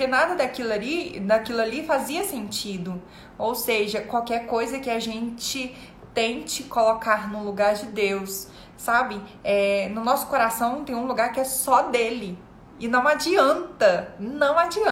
porque nada daquilo ali, daquilo ali fazia sentido. Ou seja, qualquer coisa que a gente tente colocar no lugar de Deus, sabe? É, no nosso coração tem um lugar que é só dele. E não adianta, não adianta.